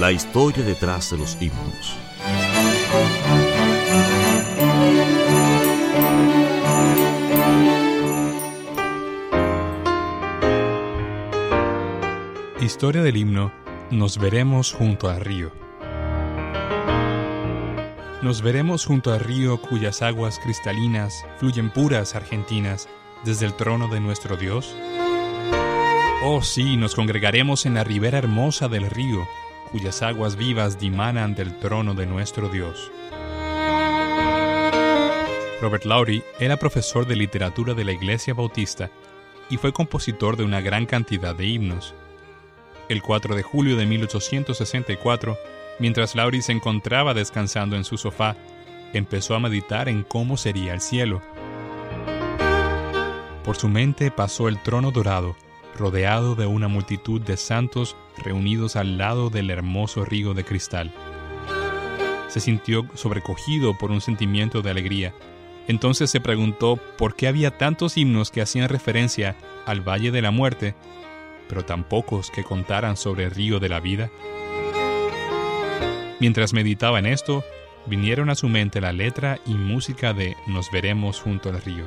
La historia detrás de los himnos. Historia del himno Nos veremos junto al río. Nos veremos junto al río cuyas aguas cristalinas fluyen puras argentinas desde el trono de nuestro Dios. Oh sí, nos congregaremos en la ribera hermosa del río, cuyas aguas vivas dimanan del trono de nuestro Dios. Robert Lowry era profesor de literatura de la Iglesia Bautista y fue compositor de una gran cantidad de himnos. El 4 de julio de 1864, mientras Lowry se encontraba descansando en su sofá, empezó a meditar en cómo sería el cielo. Por su mente pasó el trono dorado, rodeado de una multitud de santos reunidos al lado del hermoso río de cristal. Se sintió sobrecogido por un sentimiento de alegría. Entonces se preguntó por qué había tantos himnos que hacían referencia al Valle de la Muerte, pero tan pocos que contaran sobre el río de la vida. Mientras meditaba en esto, vinieron a su mente la letra y música de Nos veremos junto al río.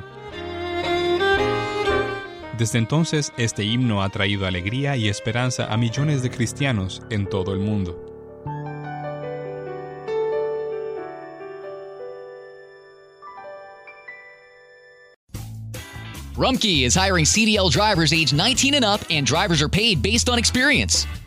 Desde entonces, este himno ha traído alegría y esperanza a millones de cristianos en todo el mundo. Rumkey is hiring CDL drivers age 19 and up, and drivers are paid based on experience.